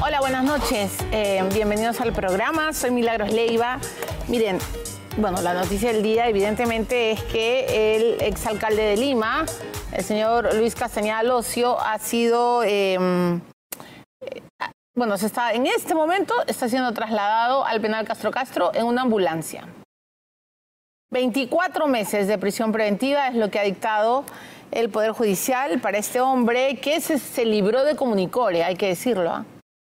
Hola, buenas noches. Eh, bienvenidos al programa. Soy Milagros Leiva. Miren, bueno, la noticia del día evidentemente es que el exalcalde de Lima, el señor Luis Castañeda Locio, ha sido... Em, eh, bueno, se está, en este momento está siendo trasladado al penal Castro Castro en una ambulancia. 24 meses de prisión preventiva es lo que ha dictado el Poder Judicial para este hombre que se, libró de Comunicore, hay que decirlo. ¿ah?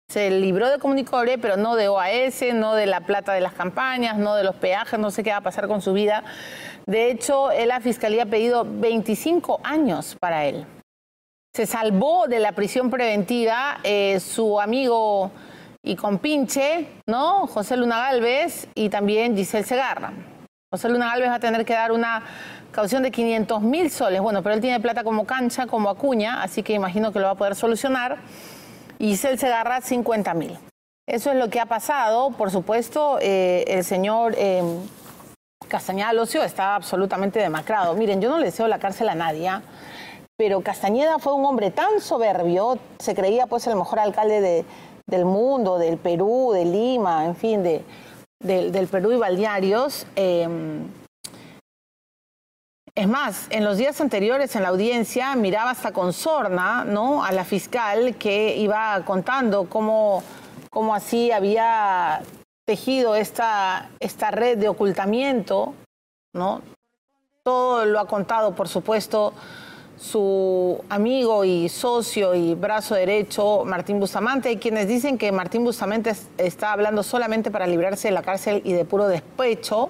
Se libró de Comunicore, pero no de OAS, no de la plata de las campañas, no de los peajes, no sé qué va a pasar con su vida. De hecho, la Fiscalía ha pedido 25 años para él. Se salvó de la prisión preventiva eh, su amigo y compinche, ¿no? José Luna Galvez y también Giselle Segarra. José Luna Galvez va a tener que dar una caución de 500 mil soles. Bueno, pero él tiene plata como cancha, como acuña, así que imagino que lo va a poder solucionar. Y Cel Segarra 50 mil. Eso es lo que ha pasado. Por supuesto, eh, el señor eh, Castañeda Locio está absolutamente demacrado. Miren, yo no le deseo la cárcel a nadie, ¿ah? pero Castañeda fue un hombre tan soberbio, se creía pues el mejor alcalde del mundo, del Perú, de Lima, en fin, de, del Perú y balnearios. Eh, es más, en los días anteriores en la audiencia miraba hasta con sorna ¿no? a la fiscal que iba contando cómo, cómo así había tejido esta, esta red de ocultamiento. ¿no? Todo lo ha contado, por supuesto, su amigo y socio y brazo derecho, Martín Bustamante. Hay quienes dicen que Martín Bustamante está hablando solamente para librarse de la cárcel y de puro despecho.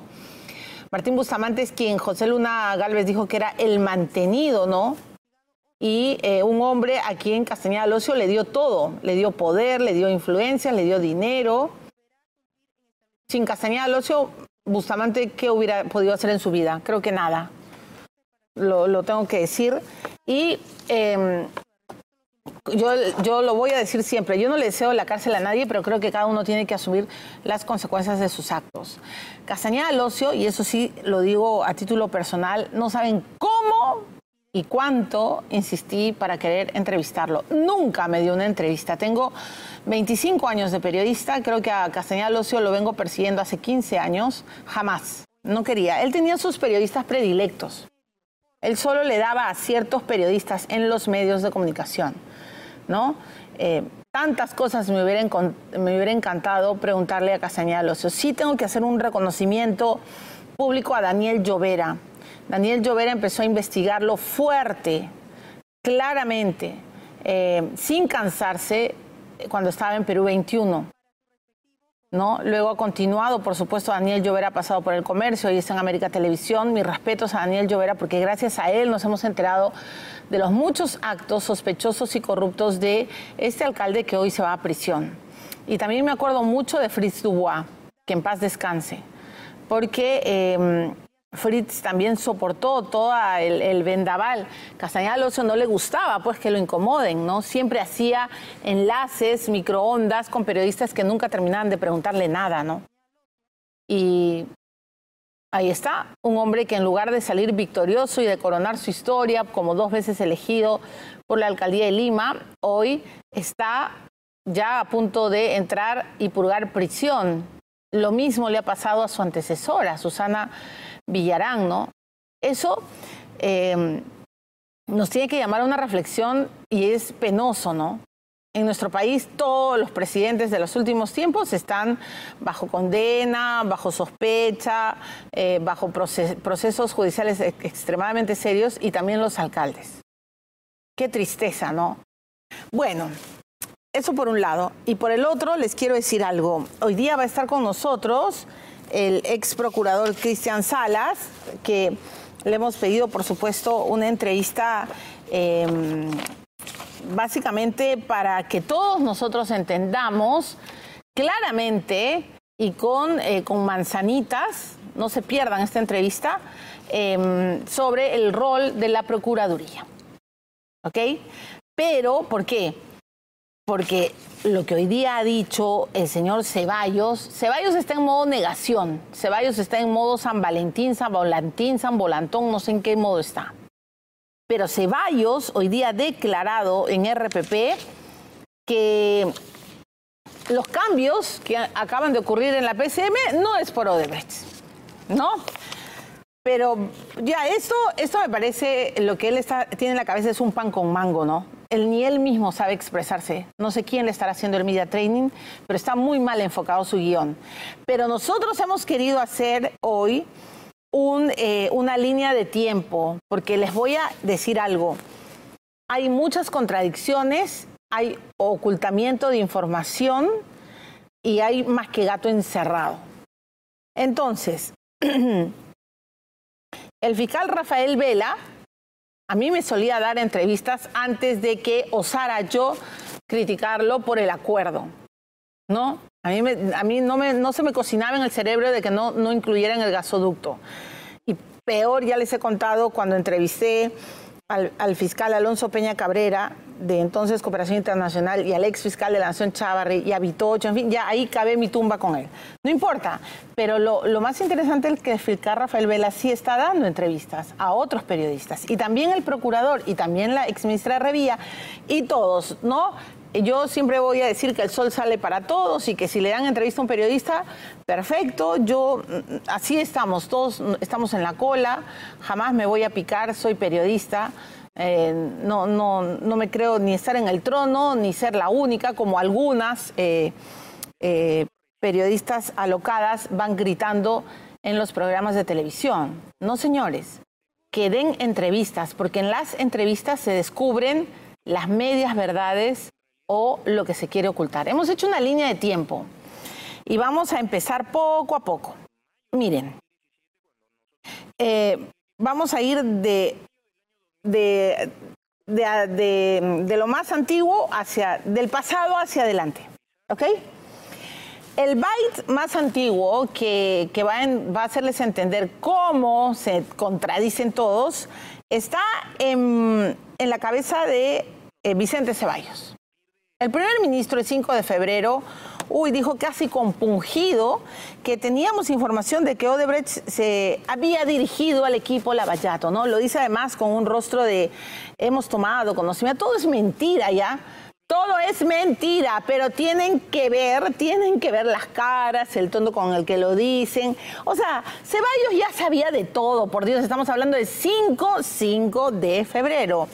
Martín Bustamante es quien José Luna Galvez dijo que era el mantenido, ¿no? Y eh, un hombre a quien Castañeda Locio le dio todo, le dio poder, le dio influencia, le dio dinero. Sin Castañeda Locio, Bustamante, ¿qué hubiera podido hacer en su vida? Creo que nada. Lo, tengo que decir. Y em, yo, lo voy a decir siempre, yo no le deseo la cárcel a nadie, pero creo que cada uno tiene que asumir las consecuencias de sus actos. Castañeda Locio, y eso sí lo digo a título personal, no saben cómo y cuánto insistí para querer entrevistarlo. Nunca me dio una entrevista. Tengo 25 años de periodista, creo que a Castañeda Locio lo vengo persiguiendo hace 15 años, jamás. No quería. Él tenía sus periodistas predilectos. Él solo le daba a ciertos periodistas en los medios de comunicación. ¿no? Eh, tantas cosas me hubiera, me hubiera encantado preguntarle a Castañeda Locio. Sí tengo que hacer un reconocimiento público a Daniel Llovera. Daniel Llovera empezó a investigarlo fuerte, claramente, eh, sin cansarse cuando estaba en Perú 21. ¿No? Luego ha continuado, por supuesto, Daniel Llovera ha pasado por el comercio y está en América Televisión. Mis respetos a Daniel Llovera porque gracias a él nos hemos enterado de los muchos actos sospechosos y corruptos de este alcalde que hoy se va a prisión. Y también me acuerdo mucho de Fritz Dubois, que en paz descanse, porque em, Fritz también soportó todo el, vendaval. Castañeda Alonso no le gustaba pues que lo incomoden, ¿no? Siempre hacía enlaces, microondas con periodistas que nunca terminaban de preguntarle nada, ¿no? Y ahí está, un hombre que en lugar de salir victorioso y de coronar su historia como dos veces elegido por la alcaldía de Lima, hoy está ya a punto de entrar y purgar prisión. Lo mismo le ha pasado a su antecesora, Susana Villarán, ¿no? Eso em, nos tiene que llamar a una reflexión y es penoso, ¿no? En nuestro país todos los presidentes de los últimos tiempos están bajo condena, bajo sospecha, eh, bajo procesos judiciales extremadamente serios y también los alcaldes. Qué tristeza, ¿no? Bueno, eso por un lado. Y por el otro les quiero decir algo. Hoy día va a estar con nosotros el ex procurador Cristian Salas, que le hemos pedido, por supuesto, una entrevista em, básicamente para que todos nosotros entendamos claramente y con, eh, con manzanitas, no se pierdan esta entrevista, em, sobre el rol de la Procuraduría. ¿Ok? Pero, ¿por qué? Porque lo que hoy día ha dicho el señor Ceballos, Ceballos está en modo negación, Ceballos está en modo San Valentín, San Volantín, San Volantón, no sé en qué modo está. Pero Ceballos hoy día ha declarado en RPP que los cambios que acaban de ocurrir en la PCM no es por Odebrecht, ¿no? Pero ya, esto, esto me parece, lo que él tiene en la cabeza es un pan con mango, ¿no? Él ni él mismo sabe expresarse. No sé quién le estará haciendo el media training, pero está muy mal enfocado su guion. Pero nosotros hemos querido hacer hoy eh, una línea de tiempo, porque les voy a decir algo. Hay muchas contradicciones, hay ocultamiento de información y hay más que gato encerrado. Entonces, El fiscal Rafael Vela a mí me solía dar entrevistas antes de que osara yo criticarlo por el acuerdo. ¿No? A mí, a mí no, me, no se me cocinaba en el cerebro de que no, no incluyeran el gasoducto. Y peor, ya les he contado cuando entrevisté al, fiscal Alonso Peña Cabrera, de entonces Cooperación Internacional, y al ex fiscal de la Nación Chávarri, y a Vitocho, en fin, ya ahí cabe mi tumba con él. No importa, pero lo, más interesante es que el fiscal Rafael Vela sí está dando entrevistas a otros periodistas, y también el procurador, y también la ex ministra Revilla, y todos, ¿no? yo siempre voy a decir que el sol sale para todos y que si le dan entrevista a un periodista, perfecto, yo mm, así estamos, todos estamos en la cola, jamás me voy a picar, soy periodista. Eh, no, no, no me creo ni estar en el trono, ni ser la única, como algunas eh, eh, periodistas alocadas van gritando en los programas de televisión. No, señores, que den entrevistas, porque en las entrevistas se descubren las medias verdades o lo que se quiere ocultar. Hemos hecho una línea de tiempo y vamos a empezar poco a poco. Miren, vamos a ir de, de, de, lo más antiguo hacia, del pasado hacia adelante. ¿Ok? El byte más antiguo que, va, va, a hacerles entender cómo se contradicen todos está en, la cabeza de eh, Vicente Ceballos. El primer ministro el 5 de febrero, uy, dijo casi compungido que teníamos información de que Odebrecht se había dirigido al equipo Lavallato, ¿no? Lo dice además con un rostro de hemos tomado conocimiento. Todo es mentira ya. Todo es mentira, pero tienen que ver, tienen que ver las caras, el tono con el que lo dicen. O sea, Ceballos ya sabía de todo, por Dios, estamos hablando de 5, 5 de febrero.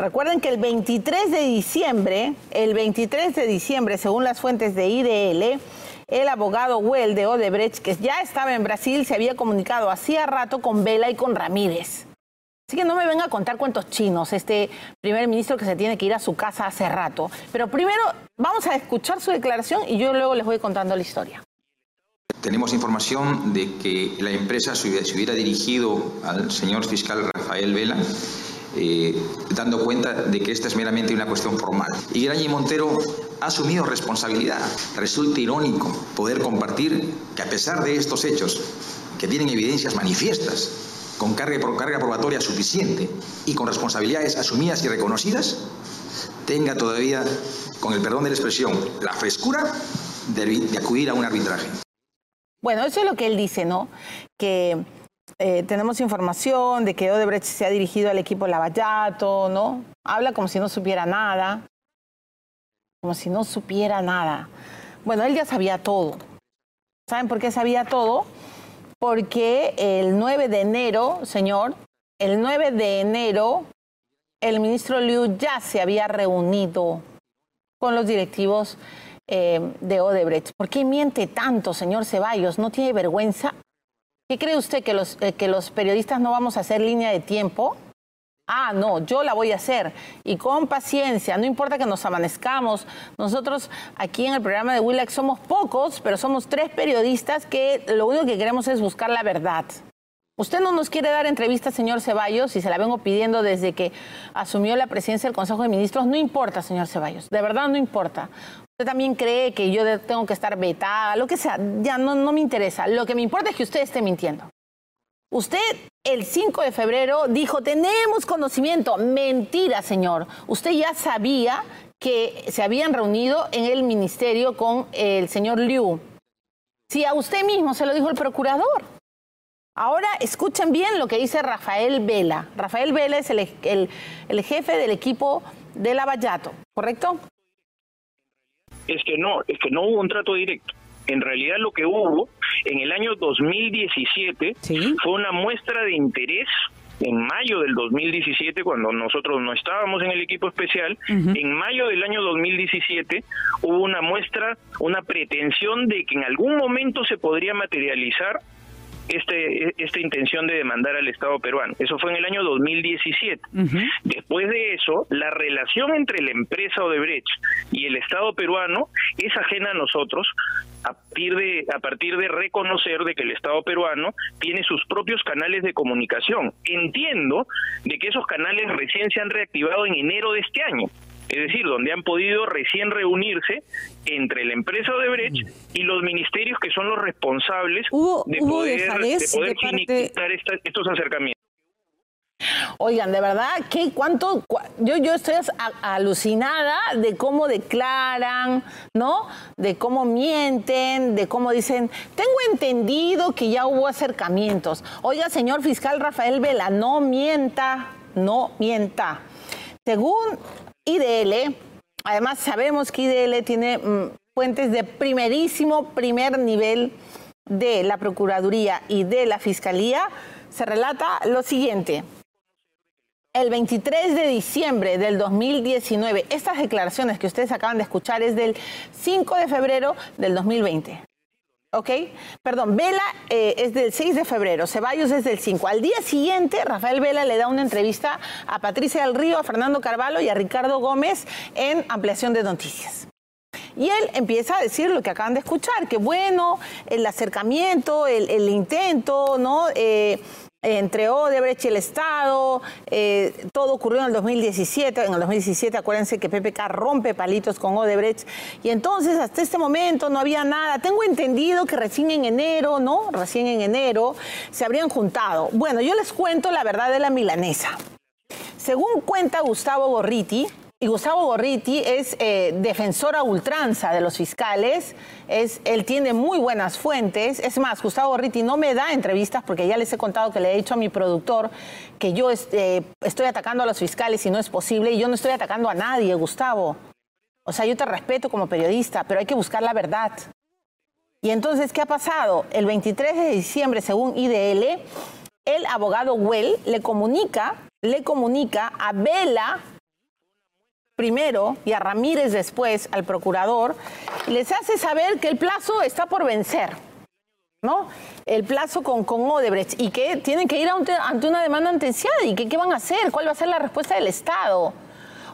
Recuerden que el 23 de diciembre, el 23 de diciembre, según las fuentes de IDL, el abogado Well de Odebrecht, que ya estaba en Brasil, se había comunicado hacía rato con Vela y con Ramírez. Así que no me venga a contar cuentos chinos, este primer ministro que se tiene que ir a su casa hace rato. Pero primero vamos a escuchar su declaración y yo luego les voy contando la historia. Tenemos información de que la empresa se hubiera dirigido al señor fiscal Rafael Vela eh, dando cuenta de que esta es meramente una cuestión formal. Y Graña y Montero ha asumido responsabilidad. Resulta irónico poder compartir que a pesar de estos hechos, que tienen evidencias manifiestas, con carga, carga probatoria suficiente y con responsabilidades asumidas y reconocidas, tenga todavía, con el perdón de la expresión, la frescura de, de acudir a un arbitraje. Bueno, eso es lo que él dice, ¿no? Que eh, tenemos información de que Odebrecht se ha dirigido al equipo Lavallato, ¿no? Habla como si no supiera nada, como si no supiera nada. Bueno, él ya sabía todo. ¿Saben por qué sabía todo? Porque el 9 de enero, señor, el 9 de enero, el ministro Liu ya se había reunido con los directivos eh, de Odebrecht. ¿Por qué miente tanto, señor Ceballos? ¿No tiene vergüenza? ¿Qué cree usted que los, eh, que los periodistas no vamos a hacer línea de tiempo? Ah, no, yo la voy a hacer. Y con paciencia, no importa que nos amanezcamos. Nosotros aquí en el programa de Willax somos pocos, pero somos tres periodistas que lo único que queremos es buscar la verdad. Usted no nos quiere dar entrevista, señor Ceballos, y se la vengo pidiendo desde que asumió la presidencia del Consejo de Ministros. No importa, señor Ceballos, de verdad no importa. Usted también cree que yo tengo que estar vetada, lo que sea, ya no, no me interesa. Lo que me importa es que usted esté mintiendo. Usted el 5 de febrero dijo, tenemos conocimiento. Mentira, señor. Usted ya sabía que se habían reunido en el ministerio con el señor Liu. Si a usted mismo se lo dijo el procurador. Ahora escuchen bien lo que dice Rafael Vela. Rafael Vela es el, el jefe del equipo de Lavallato, ¿correcto? Es que no, es que no hubo un trato directo. En realidad lo que hubo en el año 2017 fue una muestra de interés en mayo del 2017, cuando nosotros no estábamos en el equipo especial, en mayo del año 2017 hubo una muestra, una pretensión de que en algún momento se podría materializar este, esta intención de demandar al Estado peruano. Eso fue en el año 2017. Después de eso, la relación entre la empresa Odebrecht y el Estado peruano es ajena a nosotros a partir de a partir de reconocer de que el Estado peruano tiene sus propios canales de comunicación. Entiendo de que esos canales recién se han reactivado en enero de este año es decir, donde han podido recién reunirse entre la empresa Odebrecht y los ministerios que son los responsables de, poder, de estos acercamientos. Oigan, de verdad, ¿qué, cuánto? Yo, yo estoy alucinada de cómo declaran, ¿no? De cómo mienten, de cómo dicen, tengo entendido que ya hubo acercamientos. Oiga, señor fiscal Rafael Vela, no mienta, no mienta. Según IDL, además sabemos que IDL tiene mm, fuentes de primerísimo primer nivel de la Procuraduría y de la Fiscalía, se relata lo siguiente. El 23 de diciembre del 2019, estas declaraciones que ustedes acaban de escuchar es del 5 de febrero del 2020. ¿Ok? Perdón, Vela eh, es del 6 de febrero, Ceballos es del 5. Al día siguiente, Rafael Vela le da una entrevista a Patricia del Río, a Fernando Carvalho y a Ricardo Gómez en Ampliación de Noticias. Y él empieza a decir lo que acaban de escuchar, que bueno, el acercamiento, el, intento, ¿no? Eh, entre Odebrecht y el Estado, eh, todo ocurrió en el 2017, en el 2017 acuérdense que PPK rompe palitos con Odebrecht y entonces hasta este momento no había nada, tengo entendido que recién en enero, ¿no? Recién en enero se habrían juntado. Bueno, yo les cuento la verdad de la milanesa. Según cuenta Gustavo Gorriti, y Gustavo Gorriti es eh, defensor a ultranza de los fiscales, es, él tiene muy buenas fuentes. Es más, Gustavo Gorriti no me da entrevistas porque ya les he contado que le he dicho a mi productor que yo este, estoy atacando a los fiscales y no es posible. Y yo no estoy atacando a nadie, Gustavo. O sea, yo te respeto como periodista, pero hay que buscar la verdad. Y entonces, ¿qué ha pasado? El 23 de diciembre, según IDL, el abogado Well le comunica, le comunica a Vela primero y a Ramírez después, al procurador, les hace saber que el plazo está por vencer, ¿no? El plazo con, con Odebrecht y que tienen que ir ante, ante una demanda antenciada y que qué van a hacer, cuál va a ser la respuesta del Estado.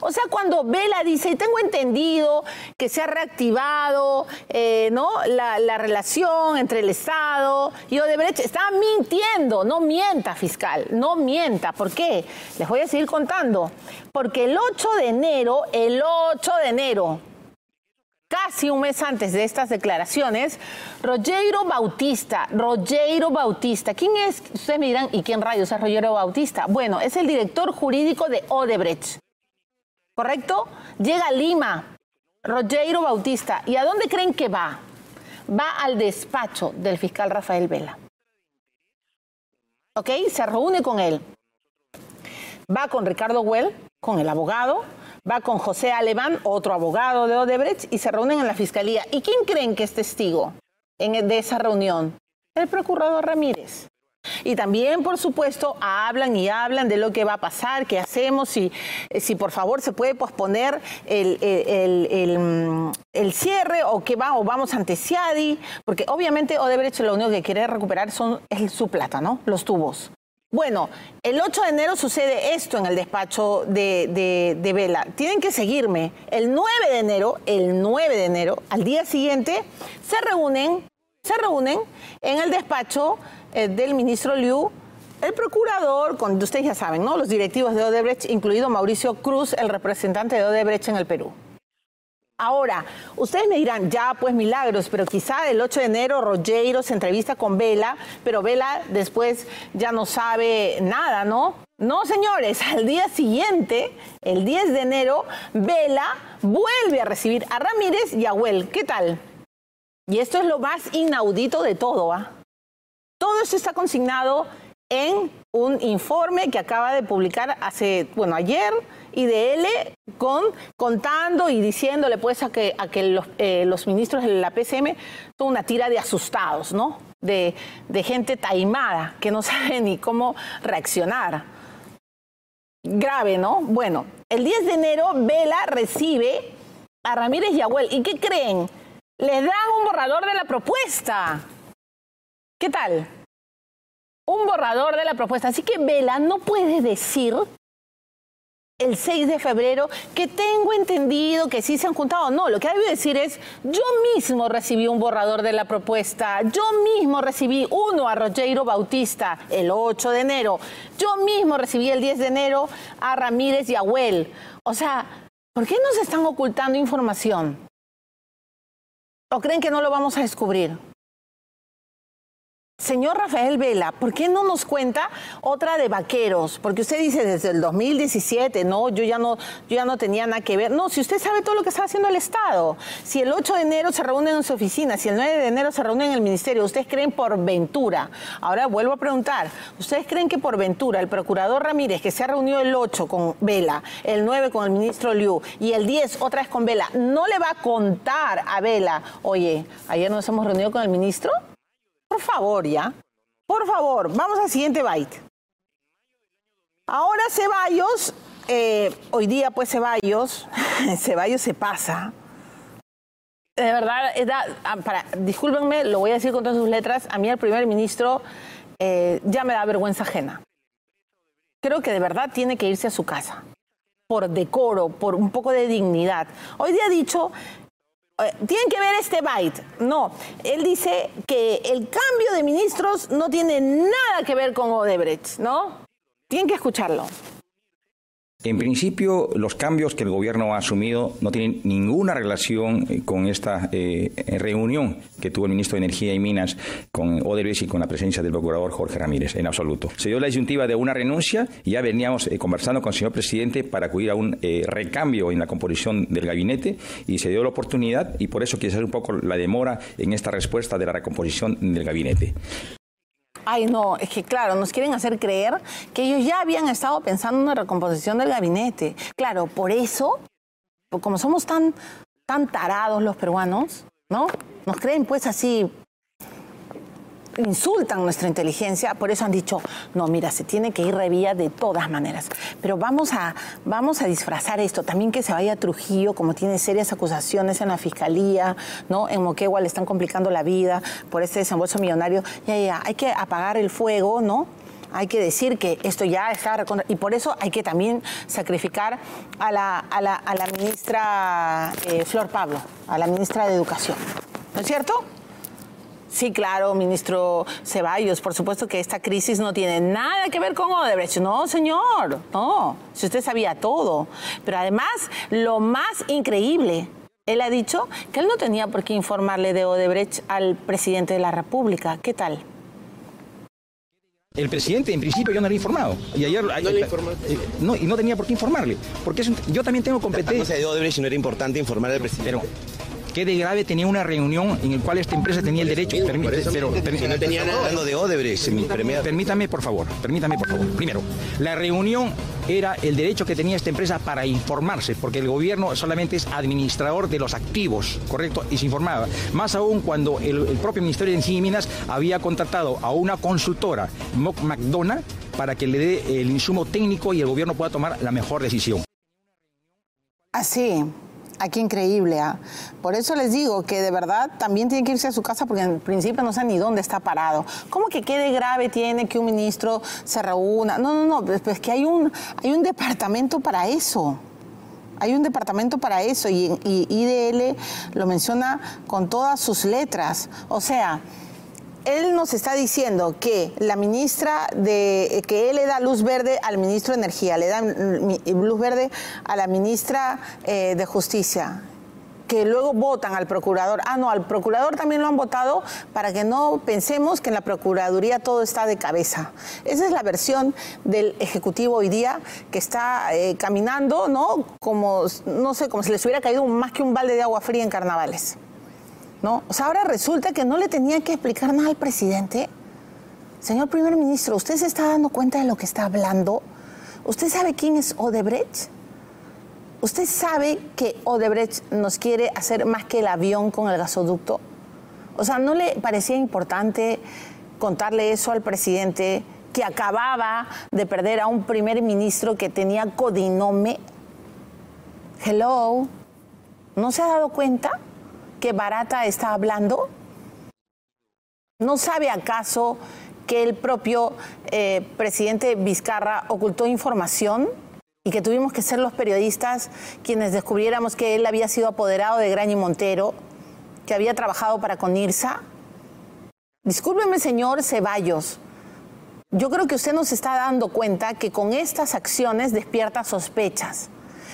O sea, cuando Vela dice, tengo entendido que se ha reactivado eh, ¿no? La, relación entre el Estado y Odebrecht, está mintiendo, no mienta, fiscal, no mienta. ¿Por qué? Les voy a seguir contando. Porque el 8 de enero, el 8 de enero, casi un mes antes de estas declaraciones, Rogero Bautista, Rogero Bautista, ¿quién es? Ustedes me dirán, ¿y quién rayos es Rogero Bautista? Bueno, es el director jurídico de Odebrecht. ¿Correcto? Llega a Lima, Rogero Bautista. ¿Y a dónde creen que va? Va al despacho del fiscal Rafael Vela. ¿Ok? Se reúne con él. Va con Ricardo Well, con el abogado, va con José Alemán, otro abogado de Odebrecht, y se reúnen en la fiscalía. ¿Y quién creen que es testigo en, de esa reunión? El procurador Ramírez. Y también, por supuesto, hablan y hablan de lo que va a pasar, qué hacemos, si, eh, si por favor se puede posponer el, mm, el, cierre o que va, o vamos ante Ciadi, porque obviamente Odebrecht lo único que quiere recuperar son es su plata, ¿no? Los tubos. Bueno, el 8 de enero sucede esto en el despacho de, de, de, Vela. Tienen que seguirme. El 9 de enero, el 9 de enero, al día siguiente, se reúnen, se reúnen en el despacho eh, del ministro Liu, el procurador, con, ustedes ya saben, ¿no? Los directivos de Odebrecht, incluido Mauricio Cruz, el representante de Odebrecht en el Perú. Ahora, ustedes me dirán, ya pues milagros, pero quizá el 8 de enero Rogero se entrevista con Vela, pero Vela después ya no sabe nada, ¿no? No, señores, al día siguiente, el 10 de enero, Vela vuelve a recibir a Ramírez y a Huel. ¿Qué tal? Y esto es lo más inaudito de todo, ¿ah? Todo esto está consignado en un informe que acaba de publicar hace, bueno, ayer, él con, contando y diciéndole pues a que, a que los, eh, ministros de la PCM son una tira de asustados, ¿no? De, gente taimada que no sabe ni cómo reaccionar. Grave, ¿no? Bueno, el 10 de enero Vela recibe a Ramírez y Abuel. ¿Y qué creen? Les dan un borrador de la propuesta. ¿Qué tal? Un borrador de la propuesta. Así que Vela no puede decir el 6 de febrero, que tengo entendido que sí se han juntado. No, lo que debe decir es, yo mismo recibí un borrador de la propuesta, yo mismo recibí uno a Rogero Bautista el 8 de enero, yo mismo recibí el 10 de enero a Ramírez y a. O sea, ¿por qué nos están ocultando información? ¿O creen que no lo vamos a descubrir? Señor Rafael Vela, ¿por qué no nos cuenta otra de vaqueros? Porque usted dice desde el 2017, no, yo ya no, yo ya no tenía nada que ver. No, si usted sabe todo lo que está haciendo el Estado, si el 8 de enero se reúnen en su oficina, si el 9 de enero se reúnen en el ministerio, ¿ustedes creen por ventura? Ahora vuelvo a preguntar, ¿ustedes creen que por ventura el procurador Ramírez, que se ha reunido el 8 con Vela, el 9 con el ministro Liu y el 10 otra vez con Vela, no le va a contar a Vela, oye, ayer nos hemos reunido con el ministro? Por favor, ya. Por favor, vamos al siguiente byte. Ahora Ceballos, eh, hoy día pues Ceballos, Ceballos se pasa. De verdad, ah, para, discúlpenme, lo voy a decir con todas sus letras, a mí el primer ministro eh, ya me da vergüenza ajena. Creo que de verdad tiene que irse a su casa, por decoro, por un poco de dignidad. Hoy día ha dicho tienen que ver este byte. No, él dice que el cambio de ministros no tiene nada que ver con Odebrecht, ¿no? Tienen que escucharlo. En principio, los cambios que el gobierno ha asumido no tienen ninguna relación eh, con esta eh, reunión que tuvo el ministro de Energía y Minas con Odebrecht y con la presencia del procurador Jorge Ramírez, en absoluto. Se dio la disyuntiva de una renuncia y ya veníamos eh, conversando con el señor presidente para acudir a un recambio en la composición del gabinete y se dio la oportunidad y por eso ser un poco la demora en esta respuesta de la recomposición del gabinete. Ay, no, es que claro, nos quieren hacer creer que ellos ya habían estado pensando en una recomposición del gabinete. Claro, por eso, como somos tan, tan tarados los peruanos, ¿no? Nos creen pues así insultan nuestra inteligencia, por eso han dicho, no, mira, se tiene que ir revía de todas maneras. Pero vamos a, vamos a disfrazar esto, también que se vaya Trujillo, como tiene serias acusaciones en la fiscalía, ¿no? En Moquegua le están complicando la vida por este desembolso millonario. Ya, ya, hay que apagar el fuego, ¿no? hay que decir que esto ya está y por eso hay que también sacrificar a la, a la, a la ministra eh, Flor Pablo, a la ministra de Educación. ¿No es cierto? Sí, claro, ministro Ceballos, por supuesto que esta crisis no tiene nada que ver con Odebrecht. No, señor, no, si usted sabía todo. Pero además, lo más increíble, él ha dicho que él no tenía por qué informarle de Odebrecht al presidente de la República. ¿Qué tal? El presidente, en principio, yo no era informado. Y ayer. ¿No le eh, eh, no, y no tenía por qué informarle. Porque yo también tengo competencia. de Odebrecht no era importante informarle al presidente. Pero, que de grave tenía una reunión en la cual esta empresa tenía el derecho. pero, no tenía nada hablando de Odebrecht, Permítame, por favor, permítame, por favor. Primero, la reunión era el derecho que tenía esta empresa para informarse, porque el gobierno solamente es administrador de los activos, ¿correcto? Y se informaba. Más aún cuando el, propio Ministerio de Energía y Minas había contratado a una consultora, McDonough, para que le dé el insumo técnico y el gobierno pueda tomar la mejor decisión. Así, Aquí increíble. ¿ah? Por eso les digo que de verdad también tiene que irse a su casa porque en principio no saben ni dónde está parado. ¿Cómo que quede grave tiene que un ministro se reúna? No, no, no, pues, pues que hay un, hay un departamento para eso. Hay un departamento para eso y, y IDL lo menciona con todas sus letras. O sea, él nos está diciendo que la ministra de que él le da luz verde al ministro de Energía, le da luz verde a la ministra eh, de Justicia. que luego votan al procurador. Ah, no, al procurador también lo han votado para que no pensemos que en la Procuraduría todo está de cabeza. Esa es la versión del Ejecutivo hoy día que está eh, caminando, ¿no? Como, no sé, como si les hubiera caído más que un balde de agua fría en carnavales. ¿No? O sea, ahora resulta que no le tenía que explicar nada al presidente. Señor primer ministro, ¿usted se está dando cuenta de lo que está hablando? ¿Usted sabe quién es Odebrecht? ¿Usted sabe que Odebrecht nos quiere hacer más que el avión con el gasoducto? O sea, ¿no le parecía importante contarle eso al presidente que acababa de perder a un primer ministro que tenía codinome? Hello, ¿no se ha dado cuenta Barata está hablando? ¿No sabe acaso que el propio eh, presidente Vizcarra ocultó información? y que tuvimos que ser los periodistas quienes descubriéramos que él había sido apoderado de Grañi Montero, que había trabajado para Conirsa. Discúlpeme, señor Ceballos. Yo creo que usted nos está dando cuenta que con estas acciones despierta sospechas.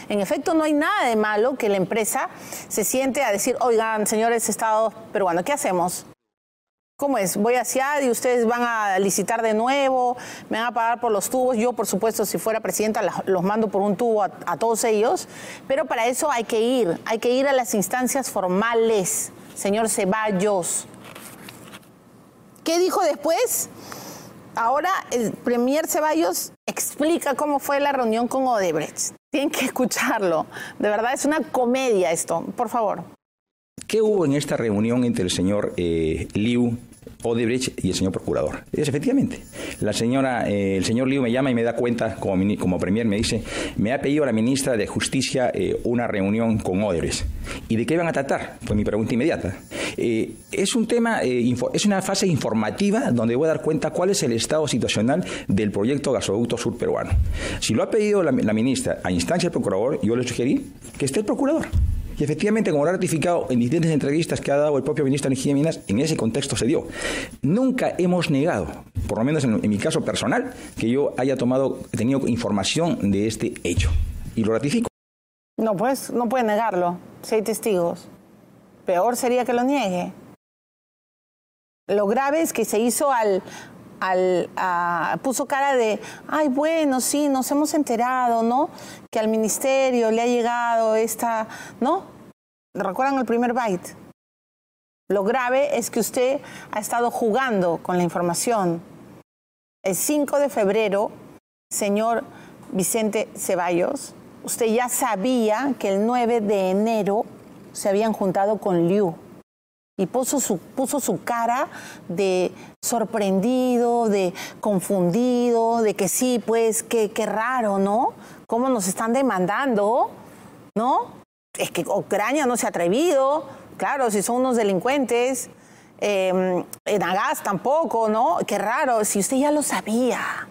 En efecto, no hay nada de malo que la empresa se siente a decir, oigan, señores Estados peruanos, ¿qué hacemos? ¿Cómo es? Voy hacia y ustedes van a licitar de nuevo, me van a pagar por los tubos. Yo, por supuesto, si fuera presidenta, los mando por un tubo a, todos ellos. Pero para eso hay que ir, hay que ir a las instancias formales, señor Ceballos. ¿Qué dijo después? Ahora el Premier Ceballos explica cómo fue la reunión con Odebrecht. Tienen que escucharlo. De verdad es una comedia esto. Por favor. ¿Qué hubo en esta reunión entre el señor eh, Liu Odebrecht y el señor procurador. Es efectivamente. La señora, eh, el señor Liu me llama y me da cuenta, como, como premier, me dice, me ha pedido la ministra de Justicia eh, una reunión con Odebrecht. ¿Y de qué van a tratar? Fue mi pregunta inmediata. Eh, es un tema, es una fase informativa donde voy a dar cuenta cuál es el estado situacional del proyecto gasoducto sur peruano. Si lo ha pedido la, la ministra a instancia del procurador, yo le sugerí que esté el procurador. Y efectivamente, como lo ha ratificado en distintas entrevistas que ha dado el propio ministro de Energía y Minas, en ese contexto se dio. Nunca hemos negado, por lo menos en, mi caso personal, que yo haya tomado, tenido información de este hecho. Y lo ratifico. No, pues, no puede negarlo, si hay testigos. Peor sería que lo niegue. Lo grave es que se hizo al, al, puso cara de, ay, bueno, sí, nos hemos enterado, ¿no? Que al ministerio le ha llegado esta, ¿no? ¿Recuerdan el primer byte? Lo grave es que usted ha estado jugando con la información. El 5 de febrero, señor Vicente Ceballos, usted ya sabía que el 9 de enero se habían juntado con Liu y puso su, puso su cara de sorprendido, de confundido, de que sí, pues, qué, qué raro, ¿no? ¿Cómo nos están demandando? ¿No? Es que Ucrania no se ha atrevido, claro, si son unos delincuentes. Eh, en Agas tampoco, ¿no? Qué raro, si usted ya lo sabía.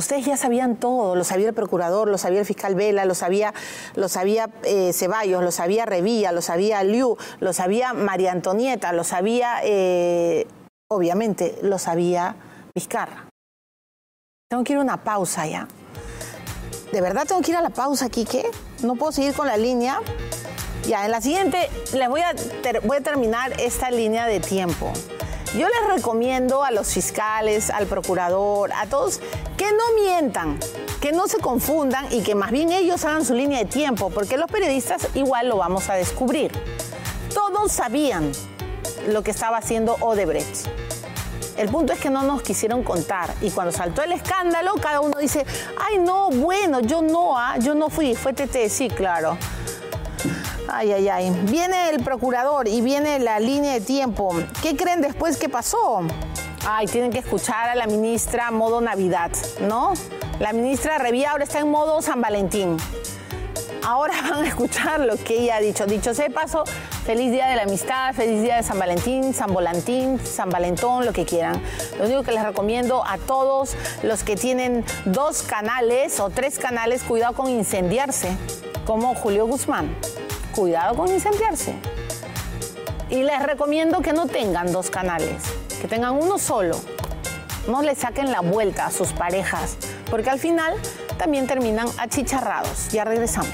Ustedes ya sabían todo, lo sabía el procurador, lo sabía el fiscal Vela, lo sabía, lo sabía eh, Ceballos, lo sabía Revilla, lo sabía Liu, lo sabía María Antonieta, lo sabía, eh, obviamente, lo sabía Vizcarra. Tengo que ir a una pausa ya. ¿De verdad tengo que ir a la pausa, Quique? No puedo seguir con la línea. Ya, en la siguiente les voy a, voy a terminar esta línea de tiempo. Yo les recomiendo a los fiscales, al procurador, a todos, que no mientan, que no se confundan y que más bien ellos hagan su línea de tiempo, porque los periodistas igual lo vamos a descubrir. Todos sabían lo que estaba haciendo Odebrecht. El punto es que no nos quisieron contar y cuando saltó el escándalo, cada uno dice, ay no, bueno, yo no, ah, yo no fui, fue TT, sí, claro. Ay, ay, ay. Viene el procurador y viene la línea de tiempo. ¿Qué creen después que pasó? Ay, tienen que escuchar a la ministra modo Navidad, ¿no? La ministra Revía ahora está en modo San Valentín. Ahora van a escuchar lo que ella ha dicho. Dicho sea paso, feliz día de la amistad, feliz día de San Valentín, San Volantín, San Valentón, lo que quieran. Lo único que les recomiendo a todos los que tienen dos canales o tres canales, cuidado con incendiarse, como Julio Guzmán cuidado con incendiarse. Y les recomiendo que no tengan dos canales, que tengan uno solo. No le saquen la vuelta a sus parejas, porque al final también terminan achicharrados. Ya regresamos.